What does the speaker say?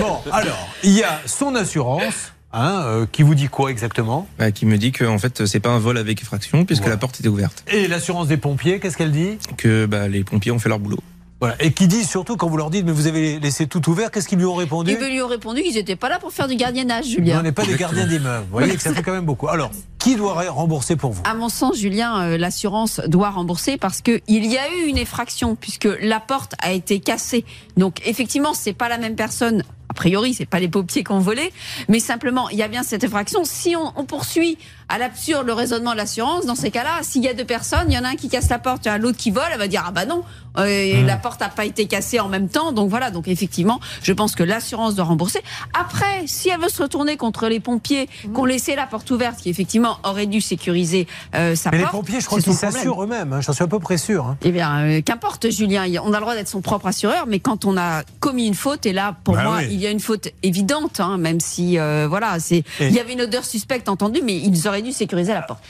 Bon, alors, il y a son assurance. Hein, euh, qui vous dit quoi exactement bah, Qui me dit que en fait c'est pas un vol avec effraction puisque Voilà. la porte était ouverte, Et l'assurance des pompiers, qu'est-ce qu'elle dit que bah, les pompiers ont fait leur boulot. voilà. Et qui dit surtout quand vous leur dites mais vous avez laissé tout ouvert, qu'est-ce qu'ils lui ont répondu Ils lui ont répondu qu'ils n'étaient pas là pour faire du gardiennage, On Julien. n'est pas des gardiens d'immeubles. Vous voyez que ça fait quand même beaucoup. Alors, qui doit rembourser pour vous À mon sens, Julien, euh, l'assurance doit rembourser parce que il y a eu une effraction puisque la porte a été cassée. Donc effectivement, c'est pas la même personne. A priori, c'est pas les pompiers qui ont volé, mais simplement, il y a bien cette effraction. Si on, on poursuit à l'absurde le raisonnement de l'assurance, dans ces cas-là, s'il y a deux personnes, il y en a un qui casse la porte, il y en a l'autre qui vole, elle va dire ah bah non, euh, la porte n'a pas été cassée en même temps. Donc voilà, donc effectivement, je pense que l'assurance doit rembourser. Après, si elle veut se retourner contre les pompiers qui ont laissé la porte ouverte, qui effectivement aurait dû sécuriser euh, sa Mais les porte, pompiers, je crois qu'ils s'assurent eux-mêmes. hein. J'en suis à peu près sûr. hein. Eh bien, euh, qu'importe, Julien. On a le droit d'être son propre assureur, mais quand on a commis une faute, et là, pour Bah moi, oui. il y a une faute évidente, hein, même si, euh, voilà, c'est, Et- il y avait une odeur suspecte entendue, mais ils auraient dû sécuriser la porte.